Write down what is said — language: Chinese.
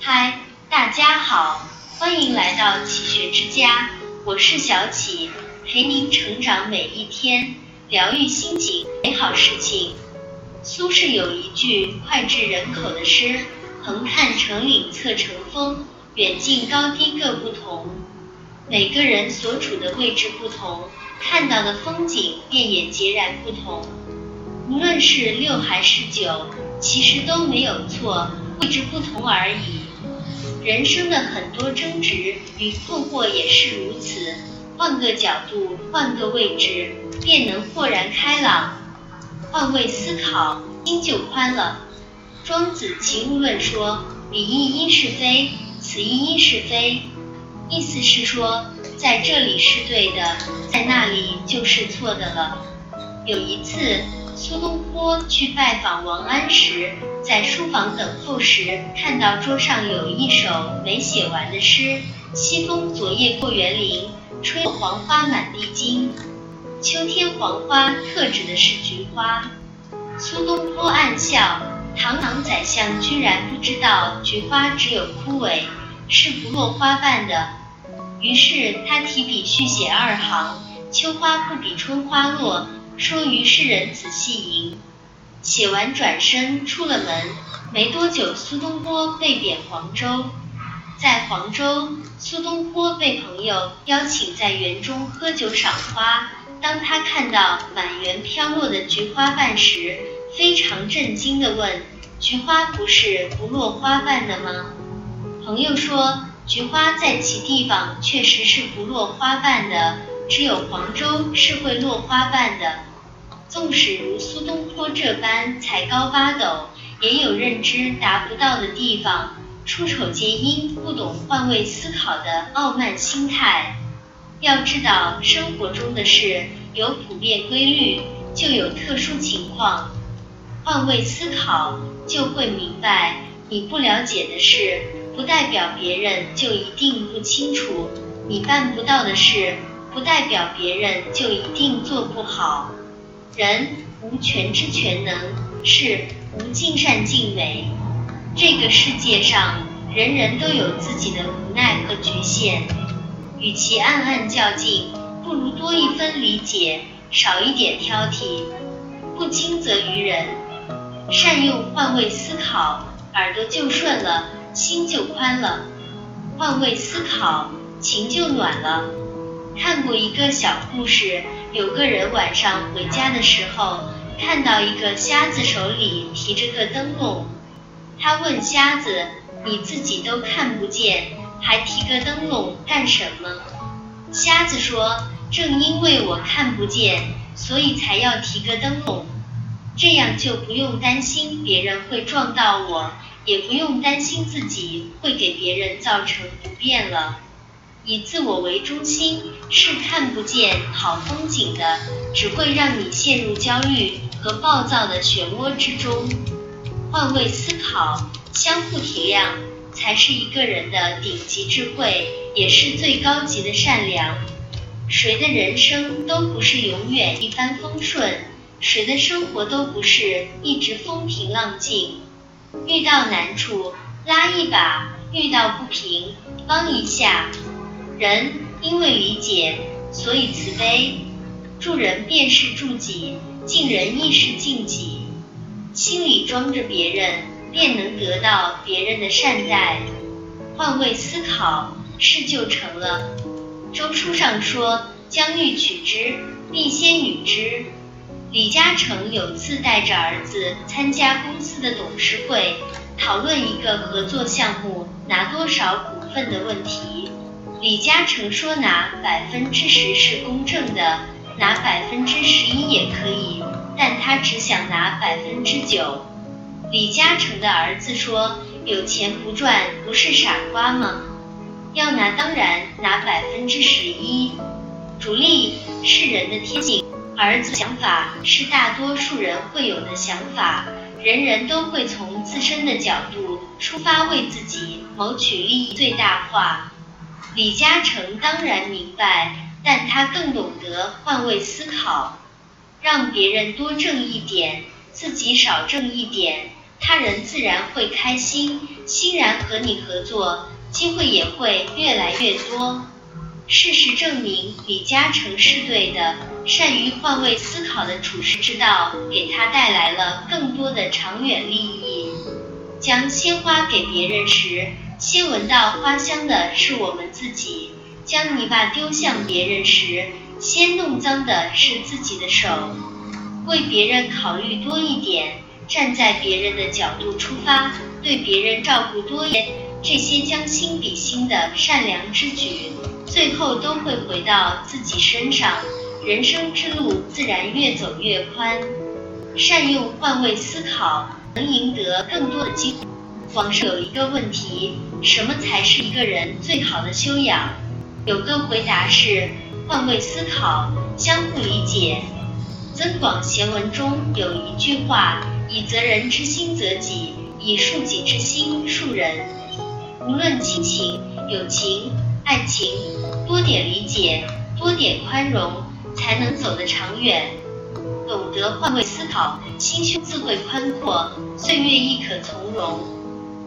嗨，大家好，欢迎来到启学之家，我是小启，陪您成长每一天，疗愈心情，美好事情。苏轼有一句脍炙人口的诗：“横看成岭侧成峰，远近高低各不同。”每个人所处的位置不同，看到的风景便也截然不同。无论是六还是九，其实都没有错，位置不同而已。人生的很多争执与困惑也是如此，换个角度，换个位置，便能豁然开朗。换位思考，心就宽了。庄子《齐物论》说：“彼一因是非，此一因是非。”意思是说，在这里是对的，在那里就是错的了。有一次。苏东坡去拜访王安石，在书房等候时，看到桌上有一首没写完的诗：“西风昨夜过园林，吹黄花满地金。”秋天黄花特指的是菊花。苏东坡暗笑，堂堂宰相居然不知道菊花只有枯萎，是不落花瓣的。于是他提笔续写二行：“秋花不比春花落。”说于是人仔细吟，写完转身出了门，没多久苏东坡被贬黄州。在黄州，苏东坡被朋友邀请在园中喝酒赏花。当他看到满园飘落的菊花瓣时，非常震惊地问：“菊花不是不落花瓣的吗？”朋友说：“菊花在其地方确实是不落花瓣的。”只有黄州是会落花瓣的。纵使如苏东坡这般才高八斗，也有认知达不到的地方。出丑皆因不懂换位思考的傲慢心态。要知道，生活中的事有普遍规律，就有特殊情况。换位思考，就会明白，你不了解的事，不代表别人就一定不清楚；你办不到的事。不代表别人就一定做不好。人无全知全能，事无尽善尽美。这个世界上，人人都有自己的无奈和局限。与其暗暗较劲，不如多一分理解，少一点挑剔。不轻则于人，善用换位思考，耳朵就顺了，心就宽了。换位思考，情就暖了。看过一个小故事，有个人晚上回家的时候，看到一个瞎子手里提着个灯笼。他问瞎子：“你自己都看不见，还提个灯笼干什么？”瞎子说：“正因为我看不见，所以才要提个灯笼，这样就不用担心别人会撞到我，也不用担心自己会给别人造成不便了。”以自我为中心是看不见好风景的，只会让你陷入焦虑和暴躁的漩涡之中。换位思考，相互体谅，才是一个人的顶级智慧，也是最高级的善良。谁的人生都不是永远一帆风顺，谁的生活都不是一直风平浪静。遇到难处拉一把，遇到不平帮一下。人因为理解，所以慈悲。助人便是助己，敬人亦是敬己。心里装着别人，便能得到别人的善待。换位思考，事就成了。周书上说：“将欲取之，必先予之。”李嘉诚有次带着儿子参加公司的董事会，讨论一个合作项目拿多少股份的问题。李嘉诚说：“拿百分之十是公正的，拿百分之十一也可以，但他只想拿百分之九。”李嘉诚的儿子说：“有钱不赚，不是傻瓜吗？要拿当然拿百分之十一。逐利是人的天性，儿子想法是大多数人会有的想法，人人都会从自身的角度出发，为自己谋取利益最大化。”李嘉诚当然明白，但他更懂得换位思考，让别人多挣一点，自己少挣一点，他人自然会开心，欣然和你合作，机会也会越来越多。事实证明，李嘉诚是对的，善于换位思考的处世之道，给他带来了更多的长远利益。将鲜花给别人时，先闻到花香的是我们自己；将泥巴丢向别人时，先弄脏的是自己的手。为别人考虑多一点，站在别人的角度出发，对别人照顾多一点，这些将心比心的善良之举。最后都会回到自己身上，人生之路自然越走越宽。善用换位思考，能赢得更多的机会。网上有一个问题：什么才是一个人最好的修养？有个回答是换位思考，相互理解。《增广贤文》中有一句话：以责人之心责己，以恕己之心恕人。无论亲情、友情。爱情多点理解，多点宽容，才能走得长远。懂得换位思考，心胸自会宽阔，岁月亦可从容。